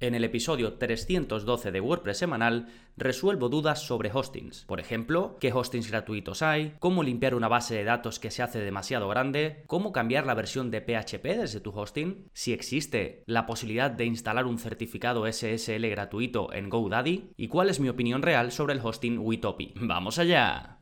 En el episodio 312 de WordPress semanal resuelvo dudas sobre hostings. Por ejemplo, qué hostings gratuitos hay, cómo limpiar una base de datos que se hace demasiado grande, cómo cambiar la versión de PHP desde tu hosting, si existe la posibilidad de instalar un certificado SSL gratuito en GoDaddy y cuál es mi opinión real sobre el hosting Witopi. ¡Vamos allá!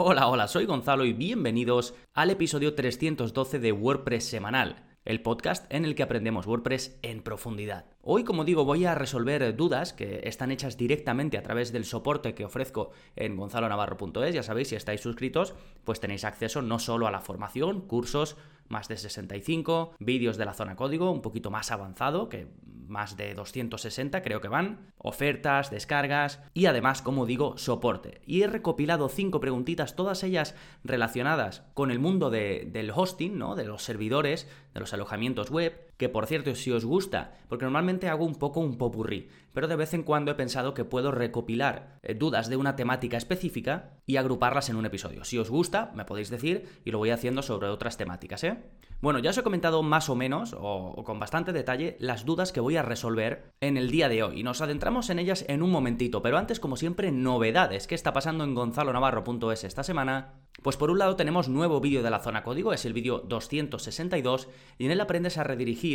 Hola, hola, soy Gonzalo y bienvenidos al episodio 312 de WordPress Semanal, el podcast en el que aprendemos WordPress en profundidad. Hoy, como digo, voy a resolver dudas que están hechas directamente a través del soporte que ofrezco en gonzalonavarro.es. Ya sabéis, si estáis suscritos, pues tenéis acceso no solo a la formación, cursos, más de 65, vídeos de la zona código, un poquito más avanzado, que más de 260 creo que van, ofertas, descargas y además, como digo, soporte. Y he recopilado cinco preguntitas, todas ellas relacionadas con el mundo del hosting, ¿no? De los servidores, de los alojamientos web, que por cierto, si os gusta, porque normalmente hago un poco un popurrí, pero de vez en cuando he pensado que puedo recopilar eh, dudas de una temática específica y agruparlas en un episodio. Si os gusta, me podéis decir y lo voy haciendo sobre otras temáticas, ¿eh? Bueno, ya os he comentado más o menos, o, con bastante detalle, las dudas que voy a resolver en el día de hoy. Y nos adentramos en ellas en un momentito, pero antes, como siempre, novedades. ¿Qué está pasando en gonzalonavarro.es esta semana? Pues por un lado tenemos nuevo vídeo de la zona código, es el vídeo 262, y en él aprendes a redirigir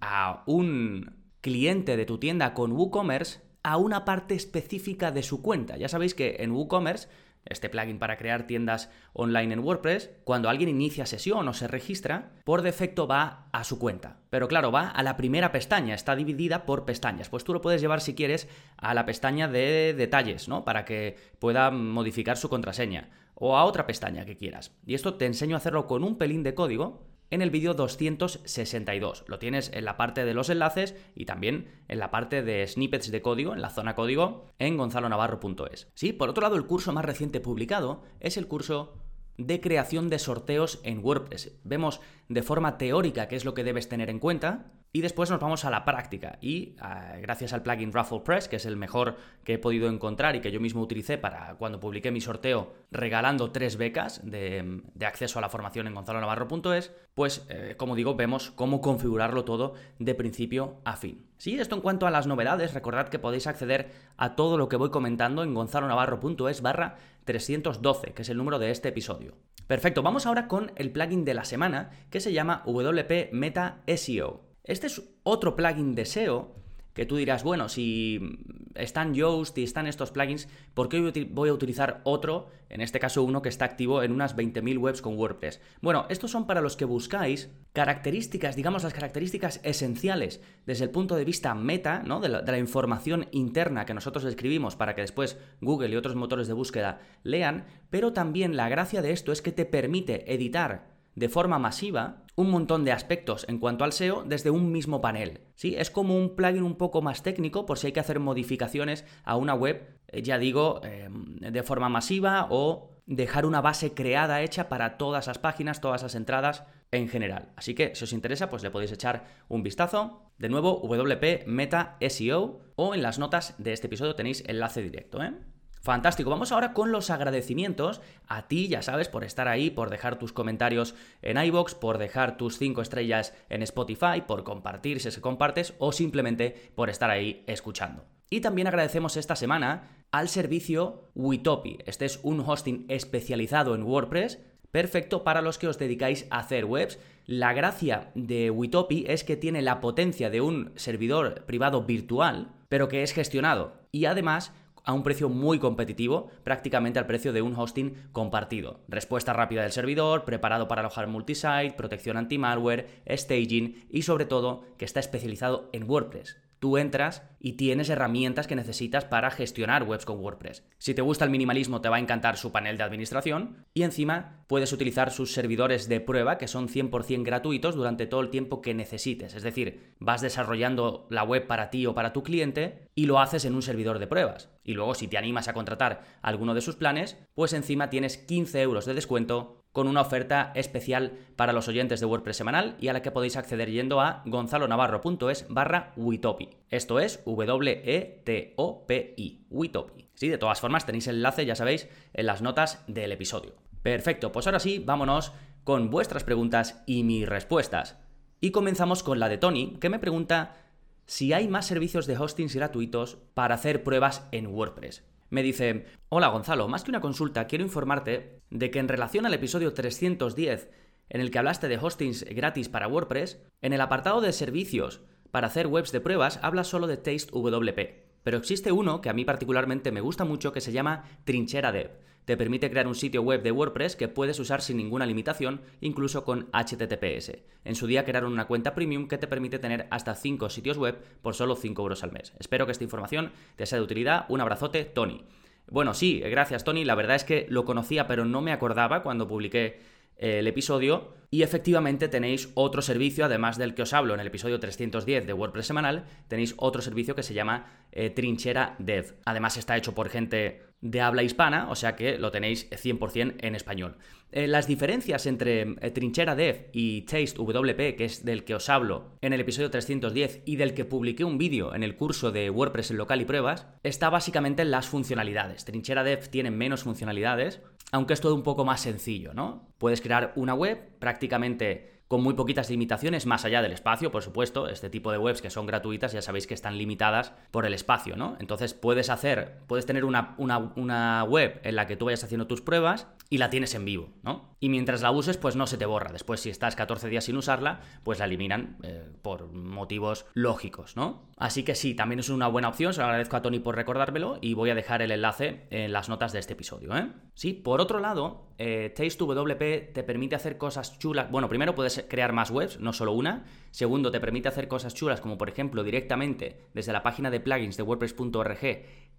a un cliente de tu tienda con WooCommerce a una parte específica de su cuenta. Ya sabéis que en WooCommerce este plugin para crear tiendas online en WordPress, cuando alguien inicia sesión o se registra, por defecto va a su cuenta. Pero claro, va a la primera pestaña, está dividida por pestañas. Pues tú lo puedes llevar si quieres a la pestaña de detalles, ¿no? Para que pueda modificar su contraseña. O a otra pestaña que quieras. Y esto te enseño a hacerlo con un pelín de código en el vídeo 262. Lo tienes en la parte de los enlaces y también en la parte de snippets de código, en la zona código, en gonzalonavarro.es. Sí, por otro lado, el curso más reciente publicado es el curso de creación de sorteos en WordPress. Vemos de forma teórica qué es lo que debes tener en cuenta y después nos vamos a la práctica y ah, gracias al plugin Raffle Press, que es el mejor que he podido encontrar y que yo mismo utilicé para cuando publiqué mi sorteo regalando tres becas de, acceso a la formación en gonzalonavarro.es, pues eh, como digo, vemos cómo configurarlo todo de principio a fin. Sí, esto en cuanto a las novedades, recordad que podéis acceder a todo lo que voy comentando en gonzalonavarro.es barra 312, que es el número de este episodio. Perfecto, vamos ahora con el plugin de la semana que se llama WP Meta SEO. Este es otro plugin de SEO que tú dirás, bueno, si están Yoast y están estos plugins, ¿por qué voy a utilizar otro, en este caso uno que está activo en unas 20.000 webs con WordPress? Bueno, estos son para los que buscáis características, digamos las características esenciales desde el punto de vista meta, ¿no? De la, de la información interna que nosotros escribimos para que después Google y otros motores de búsqueda lean, pero también la gracia de esto es que te permite editar de forma masiva un montón de aspectos en cuanto al SEO desde un mismo panel. ¿sí? Es como un plugin un poco más técnico por si hay que hacer modificaciones a una web, eh, ya digo, em, de forma masiva o dejar una base creada hecha para todas las páginas, todas las entradas en general. Así que si os interesa, pues le podéis echar un vistazo. De nuevo, WP Meta SEO o en las notas de este episodio tenéis enlace directo. ¿eh? Fantástico, vamos ahora con los agradecimientos a ti, ya sabes, por estar ahí, por dejar tus comentarios en iBox, por dejar tus 5 estrellas en Spotify, por compartir si se compartes o simplemente por estar ahí escuchando. Y también agradecemos esta semana al servicio Witopi. Este es un hosting especializado en WordPress, perfecto para los que os dedicáis a hacer webs. La gracia de Witopi es que tiene la potencia de un servidor privado virtual, pero que es gestionado. Y además a un precio muy competitivo, prácticamente al precio de un hosting compartido. Respuesta rápida del servidor, preparado para alojar multisite, protección anti-malware, staging y sobre todo que está especializado en WordPress. Tú entras y tienes herramientas que necesitas para gestionar webs con WordPress. Si te gusta el minimalismo, te va a encantar su panel de administración y encima puedes utilizar sus servidores de prueba que son 100% gratuitos durante todo el tiempo que necesites. Es decir, vas desarrollando la web para ti o para tu cliente y lo haces en un servidor de pruebas. Y luego, si te animas a contratar alguno de sus planes, pues encima tienes 15 euros de descuento con una oferta especial para los oyentes de WordPress semanal y a la que podéis acceder yendo a gonzalonavarro.es barra Witopi. Esto es W-E-T-O-P-I, Witopi. Sí, de todas formas tenéis el enlace, ya sabéis, en las notas del episodio. Perfecto, pues ahora sí, vámonos con vuestras preguntas y mis respuestas. Y comenzamos con la de Tony, que me pregunta si hay más servicios de hostings gratuitos para hacer pruebas en WordPress. Me dice, hola Gonzalo, más que una consulta, quiero informarte de que en relación al episodio 310, en el que hablaste de hostings gratis para WordPress, en el apartado de servicios para hacer webs de pruebas habla solo de TasteWP. Pero existe uno que a mí particularmente me gusta mucho que se llama Trinchera Dev. Te permite crear un sitio web de WordPress que puedes usar sin ninguna limitación, incluso con HTTPS. En su día crearon una cuenta premium que te permite tener hasta 5 sitios web por solo 5 euros al mes. Espero que esta información te sea de utilidad. Un abrazote, Tony. Bueno, sí, gracias Tony. La verdad es que lo conocía pero no me acordaba cuando publiqué el episodio y efectivamente tenéis otro servicio, además del que os hablo en el episodio 310 de WordPress semanal, tenéis otro servicio que se llama eh, Trinchera Dev. Además está hecho por gente de habla hispana, o sea que lo tenéis 100% en español. Eh, las diferencias entre eh, Trinchera Dev y Taste WP, que es del que os hablo en el episodio 310 y del que publiqué un vídeo en el curso de WordPress en local y pruebas, está básicamente en las funcionalidades. Trinchera Dev tiene menos funcionalidades, aunque es todo un poco más sencillo, ¿no? Puedes crear una web prácticamente con muy poquitas limitaciones, más allá del espacio, por supuesto. Este tipo de webs que son gratuitas ya sabéis que están limitadas por el espacio, ¿no? Entonces puedes hacer, puedes tener una, una, web en la que tú vayas haciendo tus pruebas y la tienes en vivo, ¿no? Y mientras la uses, pues no se te borra. Después, si estás 14 días sin usarla, pues la eliminan eh, por motivos lógicos, ¿no? Así que sí, también es una buena opción. Se lo agradezco a Tony por recordármelo y voy a dejar el enlace en las notas de este episodio, ¿eh? Sí, por otro lado, eh, Taste2WP te permite hacer cosas chulas. Bueno, primero puedes crear más webs, no solo una. Segundo, te permite hacer cosas chulas como por ejemplo directamente desde la página de plugins de WordPress.org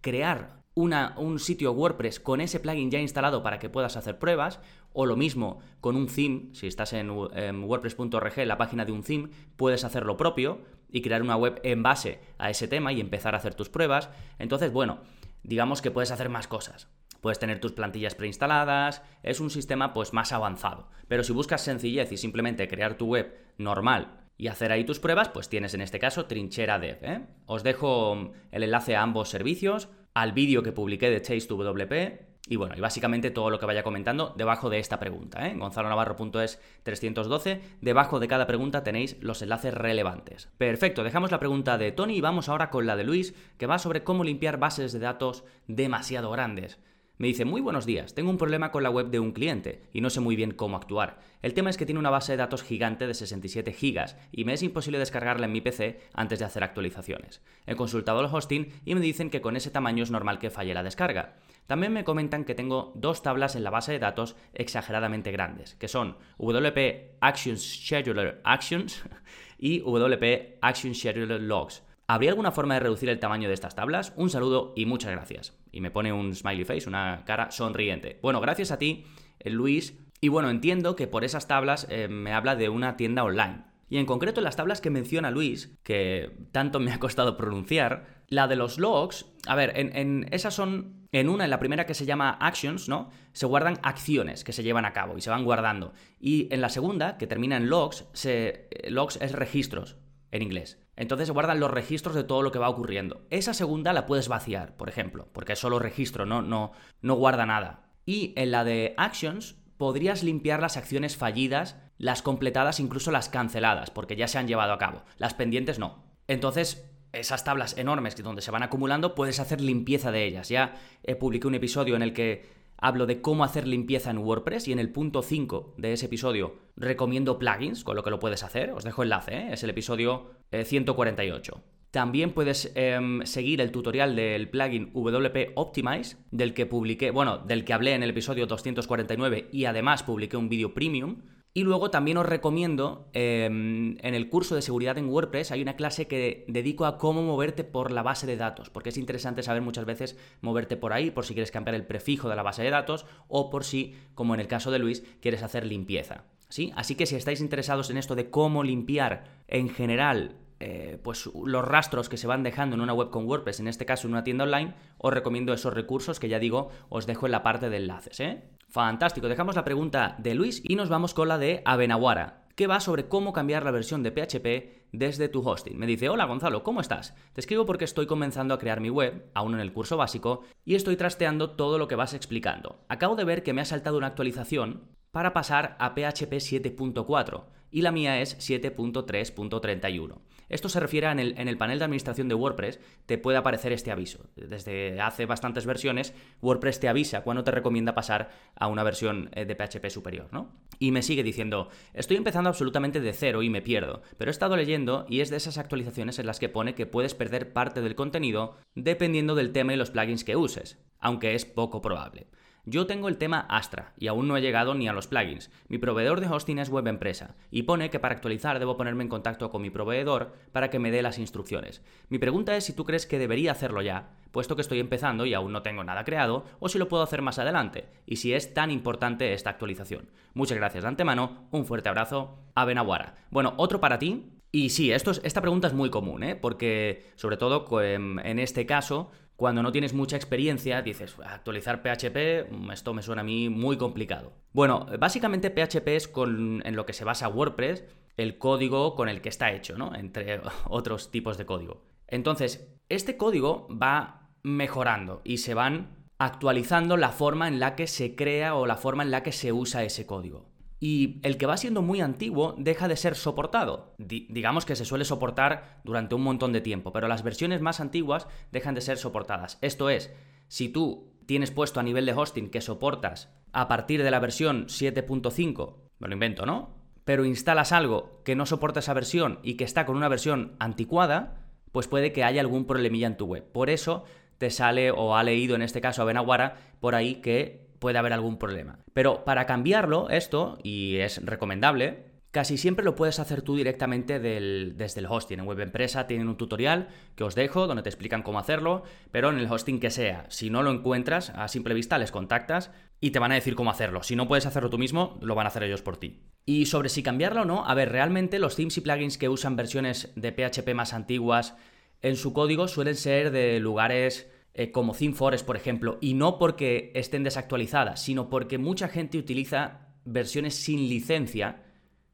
crear un sitio WordPress con ese plugin ya instalado para que puedas hacer pruebas, o lo mismo con un theme, si estás en, en WordPress.org, la página de un theme, puedes hacer lo propio y crear una web en base a ese tema y empezar a hacer tus pruebas. Entonces, bueno, digamos que puedes hacer más cosas. Puedes tener tus plantillas preinstaladas, es un sistema pues más avanzado. Pero si buscas sencillez y simplemente crear tu web normal y hacer ahí tus pruebas, pues tienes en este caso Trinchera Dev. ¿eh? Os dejo el enlace a ambos servicios, al vídeo que publiqué de Chase2WP y bueno, y básicamente todo lo que vaya comentando debajo de esta pregunta, ¿eh? gonzalonavarro.es 312, debajo de cada pregunta tenéis los enlaces relevantes. Perfecto, dejamos la pregunta de Tony y vamos ahora con la de Luis, que va sobre cómo limpiar bases de datos demasiado grandes. Me dice, muy buenos días, tengo un problema con la web de un cliente y no sé muy bien cómo actuar. El tema es que tiene una base de datos gigante de 67 gigas y me es imposible descargarla en mi PC antes de hacer actualizaciones. He consultado el hosting y me dicen que con ese tamaño es normal que falle la descarga. También me comentan que tengo dos tablas en la base de datos exageradamente grandes, que son WP Actions Scheduler Actions y WP Action Scheduler Logs. ¿Habría alguna forma de reducir el tamaño de estas tablas? Un saludo y muchas gracias. Y me pone un smiley face, una cara sonriente. Bueno, gracias a ti, eh, Luis. Y bueno, entiendo que por esas tablas eh, me habla de una tienda online. Y en concreto las tablas que menciona Luis, que tanto me ha costado pronunciar, la de los logs, a ver, en, esas son, en una, en la primera que se llama actions, ¿no? Se guardan acciones que se llevan a cabo y se van guardando. Y en la segunda, que termina en logs, se, eh, logs es registros en inglés. Entonces guardan los registros de todo lo que va ocurriendo. Esa segunda la puedes vaciar, por ejemplo, porque es solo registro, no, no, no guarda nada. Y en la de actions podrías limpiar las acciones fallidas, las completadas, incluso las canceladas, porque ya se han llevado a cabo. Las pendientes no. Entonces, esas tablas enormes donde se van acumulando, puedes hacer limpieza de ellas. Ya he publiqué un episodio en el que hablo de cómo hacer limpieza en WordPress y en el punto 5 de ese episodio recomiendo plugins, con lo que lo puedes hacer. Os dejo enlace, ¿eh? es el episodio 148. Eh, También puedes em, seguir el tutorial del plugin WP Optimize, del que publiqué, bueno, del que hablé en el episodio 249 y además publiqué un vídeo premium y luego también os recomiendo, em, en el curso de seguridad en WordPress hay una clase que dedico a cómo moverte por la base de datos, porque es interesante saber muchas veces moverte por ahí, por si quieres cambiar el prefijo de la base de datos o por si, como en el caso de Luis, quieres hacer limpieza. ¿sí? Así que si estáis interesados en esto de cómo limpiar en general eh, pues los rastros que se van dejando en una web con WordPress, en este caso en una tienda online, os recomiendo esos recursos que ya digo, os dejo en la parte de enlaces. ¿eh? Fantástico, dejamos la pregunta de Luis y nos vamos con la de Abenaguara, que va sobre cómo cambiar la versión de PHP desde tu hosting. Me dice, hola Gonzalo, ¿cómo estás? Te escribo porque estoy comenzando a crear mi web, aún en el curso básico, y estoy trasteando todo lo que vas explicando. Acabo de ver que me ha saltado una actualización para pasar a PHP 7.4 y la mía es 7.3.31. Esto se refiere en el, en el, panel de administración de WordPress, te puede aparecer este aviso. Desde hace bastantes versiones, WordPress te avisa cuando te recomienda pasar a una versión eh, de PHP superior, ¿no? Y me sigue diciendo, estoy empezando absolutamente de cero y me pierdo, pero he estado leyendo y es de esas actualizaciones en las que pone que puedes perder parte del contenido dependiendo del tema y los plugins que uses, aunque es poco probable. Yo tengo el tema Astra y aún no he llegado ni a los plugins. Mi proveedor de hosting es Web Empresa y pone que para actualizar debo ponerme en contacto con mi proveedor para que me dé las instrucciones. Mi pregunta es si tú crees que debería hacerlo ya, puesto que estoy empezando y aún no tengo nada creado, o si lo puedo hacer más adelante, y si es tan importante esta actualización. Muchas gracias de antemano, un fuerte abrazo, a Benaguara. Bueno, otro para ti, y sí, esto esta pregunta es muy común, ¿eh? porque sobre todo en este caso cuando no tienes mucha experiencia, dices, actualizar PHP, mm, esto me suena a mí muy complicado. Bueno, básicamente PHP es con, en lo que se basa WordPress, el código con el que está hecho, ¿no? Entre otros tipos de código. Entonces, este código va mejorando y se van actualizando la forma en la que se crea o la forma en la que se usa ese código y el que va siendo muy antiguo deja de ser soportado. digamos que se suele soportar durante un montón de tiempo, pero las versiones más antiguas dejan de ser soportadas. Esto es, si tú tienes puesto a nivel de hosting que soportas a partir de la versión 7.5, me lo invento, ¿no? Pero instalas algo que no soporta esa versión y que está con una versión anticuada, pues puede que haya algún problemilla en tu web. Por eso te sale o ha leído en este caso a Benaguara por ahí que puede haber algún problema. Pero para cambiarlo, esto, y es recomendable, casi siempre lo puedes hacer tú directamente desde el hosting. En Web Empresa tienen un tutorial que os dejo donde te explican cómo hacerlo, pero en el hosting que sea. Si no lo encuentras, a simple vista les contactas y te van a decir cómo hacerlo. Si no puedes hacerlo tú mismo, lo van a hacer ellos por ti. Y sobre si cambiarlo o no, a ver, realmente los themes y plugins que usan versiones de PHP más antiguas en su código suelen ser de lugares eh, como ThemeForest, por ejemplo, y no porque estén desactualizadas, sino porque mucha gente utiliza versiones sin licencia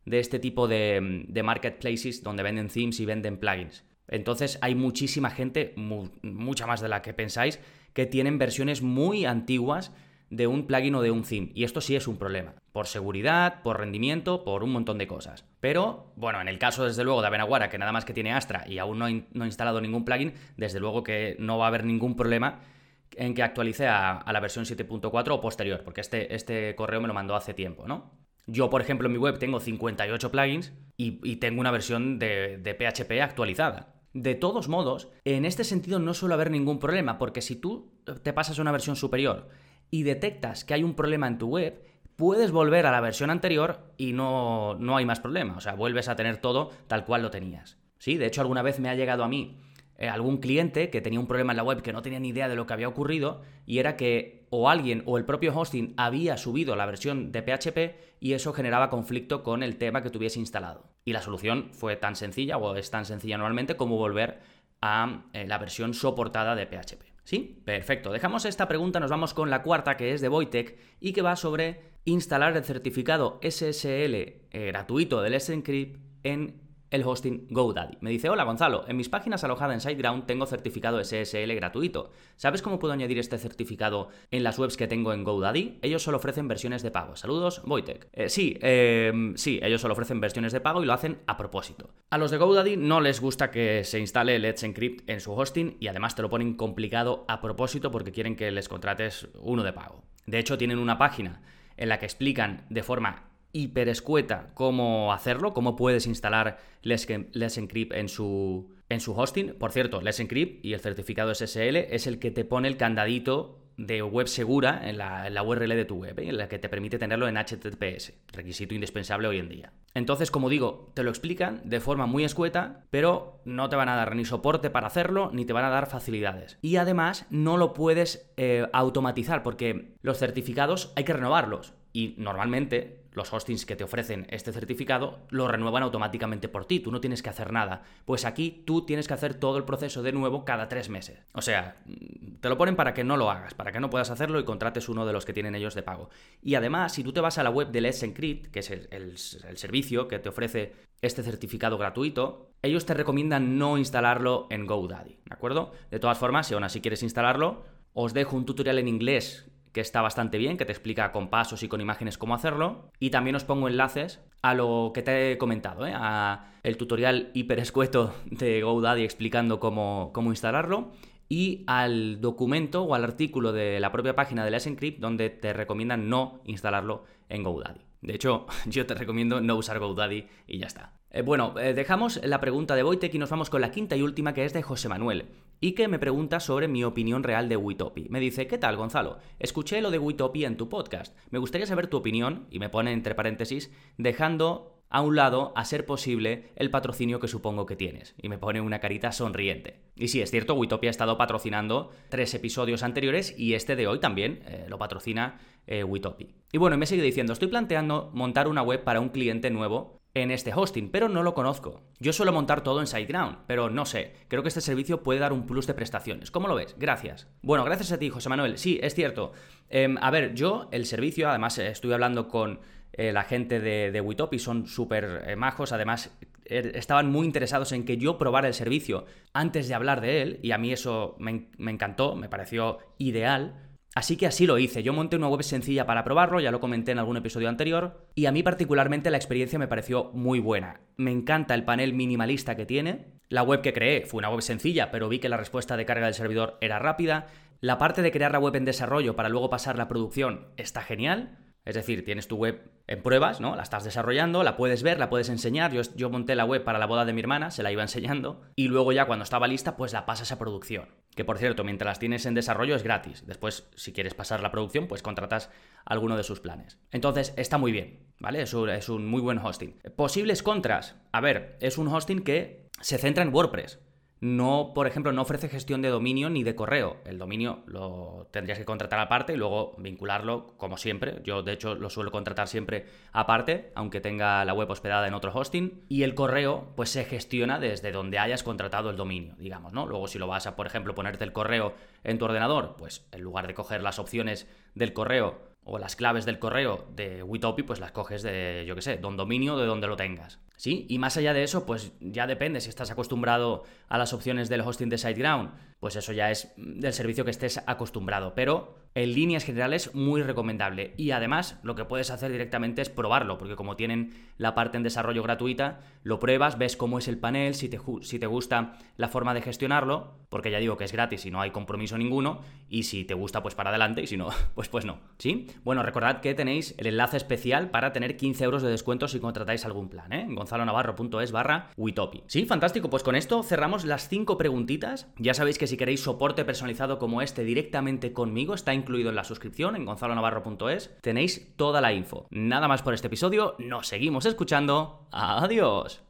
de este tipo de, marketplaces donde venden themes y venden plugins. Entonces hay muchísima gente, mucha más de la que pensáis, que tienen versiones muy antiguas de un plugin o de un theme. Y esto sí es un problema. Por seguridad, por rendimiento, por un montón de cosas. Pero, bueno, en el caso desde luego de Abenaguara, que nada más que tiene Astra y aún no, no ha instalado ningún plugin, desde luego que no va a haber ningún problema en que actualice a, la versión 7.4 o posterior, porque este, este correo me lo mandó hace tiempo, ¿no? Yo, por ejemplo, en mi web tengo 58 plugins y, tengo una versión de, de PHP actualizada. De todos modos, en este sentido no suele haber ningún problema, porque si tú te pasas a una versión superior y detectas que hay un problema en tu web, puedes volver a la versión anterior y no, no hay más problema. O sea, vuelves a tener todo tal cual lo tenías. Sí, de hecho, alguna vez me ha llegado a mí eh, algún cliente que tenía un problema en la web que no tenía ni idea de lo que había ocurrido y era que o alguien o el propio hosting había subido la versión de PHP y eso generaba conflicto con el tema que tuviese instalado. Y la solución fue tan sencilla o es tan sencilla normalmente como volver a eh, la versión soportada de PHP. ¿Sí? Perfecto. Dejamos esta pregunta, nos vamos con la cuarta que es de Voitech y que va sobre instalar el certificado SSL eh, gratuito del Sencrypt en el hosting GoDaddy. Me dice, hola Gonzalo, en mis páginas alojadas en SiteGround tengo certificado SSL gratuito. ¿Sabes cómo puedo añadir este certificado en las webs que tengo en GoDaddy? Ellos solo ofrecen versiones de pago. Saludos, Voitech. Eh, sí, em, sí, ellos solo ofrecen versiones de pago y lo hacen a propósito. A los de GoDaddy no les gusta que se instale Let's Encrypt en su hosting y además te lo ponen complicado a propósito porque quieren que les contrates uno de pago. De hecho, tienen una página en la que explican de forma hiper escueta cómo hacerlo, cómo puedes instalar Let's, Encrypt en su, en su hosting. Por cierto, Let's Encrypt y el certificado SSL es el que te pone el candadito de web segura en la, URL de tu web, ¿eh? en la que te permite tenerlo en HTTPS, requisito indispensable hoy en día. Entonces, como digo, te lo explican de forma muy escueta, pero no te van a dar ni soporte para hacerlo, ni te van a dar facilidades. Y además, no lo puedes eh, automatizar, porque los certificados hay que renovarlos. Y normalmente los hostings que te ofrecen este certificado lo renuevan automáticamente por ti, tú no tienes que hacer nada. Pues aquí tú tienes que hacer todo el proceso de nuevo cada tres meses. O sea, te lo ponen para que no lo hagas, para que no puedas hacerlo y contrates uno de los que tienen ellos de pago. Y además, si tú te vas a la web de Let's Encrypt, que es el servicio que te ofrece este certificado gratuito, ellos te recomiendan no instalarlo en GoDaddy, ¿de acuerdo? De todas formas, si aún así quieres instalarlo, os dejo un tutorial en inglés que está bastante bien, que te explica con pasos y con imágenes cómo hacerlo. Y también os pongo enlaces a lo que te he comentado, ¿eh? a el tutorial hiper escueto de GoDaddy explicando cómo, cómo instalarlo y al documento o al artículo de la propia página de Let's Encrypt donde te recomiendan no instalarlo en GoDaddy. De hecho, yo te recomiendo no usar GoDaddy y ya está. Eh, bueno, eh, dejamos la pregunta de Wojtek y nos vamos con la quinta y última que es de José Manuel y que me pregunta sobre mi opinión real de Witopi. Me dice, ¿qué tal Gonzalo? Escuché lo de Witopi en tu podcast. Me gustaría saber tu opinión, y me pone entre paréntesis, dejando a un lado, a ser posible, el patrocinio que supongo que tienes. Y me pone una carita sonriente. Y sí, es cierto, Witopia ha estado patrocinando tres episodios anteriores y este de hoy también eh, lo patrocina eh, Witopi. Y bueno, me sigue diciendo, estoy planteando montar una web para un cliente nuevo en este hosting, pero no lo conozco. Yo suelo montar todo en SiteGround, pero no sé, creo que este servicio puede dar un plus de prestaciones. ¿Cómo lo ves? Gracias. Bueno, gracias a ti, José Manuel. Sí, es cierto. Em, a ver, yo el servicio, además eh, estuve hablando con eh, la gente de, de Witopi, son súper eh, majos, además er, estaban muy interesados en que yo probara el servicio antes de hablar de él, y a mí eso me encantó, me pareció ideal. Así que así lo hice. Yo monté una web sencilla para probarlo, ya lo comenté en algún episodio anterior, y a mí particularmente la experiencia me pareció muy buena. Me encanta el panel minimalista que tiene. La web que creé fue una web sencilla, pero vi que la respuesta de carga del servidor era rápida. La parte de crear la web en desarrollo para luego pasar la producción está genial. Es decir, tienes tu web en pruebas, ¿no? La estás desarrollando, la puedes ver, la puedes enseñar. Yo, monté la web para la boda de mi hermana, se la iba enseñando. Y luego ya cuando estaba lista, pues la pasas a producción. Que por cierto, mientras las tienes en desarrollo es gratis. Después, si quieres pasar la producción, pues contratas alguno de sus planes. Entonces, está muy bien, ¿vale? Es un, es un muy buen hosting. Posibles contras. A ver, es un hosting que se centra en WordPress no, por ejemplo, no ofrece gestión de dominio ni de correo. El dominio lo tendrías que contratar aparte y luego vincularlo como siempre. Yo, de hecho, lo suelo contratar siempre aparte, aunque tenga la web hospedada en otro hosting. Y el correo, pues se gestiona desde donde hayas contratado el dominio, digamos, ¿no? Luego, si lo vas a, por ejemplo, ponerte el correo en tu ordenador, pues en lugar de coger las opciones del correo o las claves del correo de Witopi, pues las coges de, yo qué sé, don dominio de donde lo tengas. ¿Sí? Y más allá de eso, pues ya depende si estás acostumbrado a las opciones del hosting de SiteGround, pues eso ya es del servicio que estés acostumbrado. Pero en líneas generales muy recomendable. Y además lo que puedes hacer directamente es probarlo, porque como tienen la parte en desarrollo gratuita, lo pruebas, ves cómo es el panel, si te, si te gusta la forma de gestionarlo, porque ya digo que es gratis y no hay compromiso ninguno, y si te gusta pues para adelante y si no, pues pues no. ¿Sí? Bueno, recordad que tenéis el enlace especial para tener 15 euros de descuento si contratáis algún plan, ¿eh? gonzalonavarro.es barra Witopi. Sí, fantástico, pues con esto cerramos las 5 preguntitas. Ya sabéis que si queréis soporte personalizado como este directamente conmigo, está incluido en la suscripción en gonzalonavarro.es. Tenéis toda la info. Nada más por este episodio, nos seguimos escuchando. Adiós.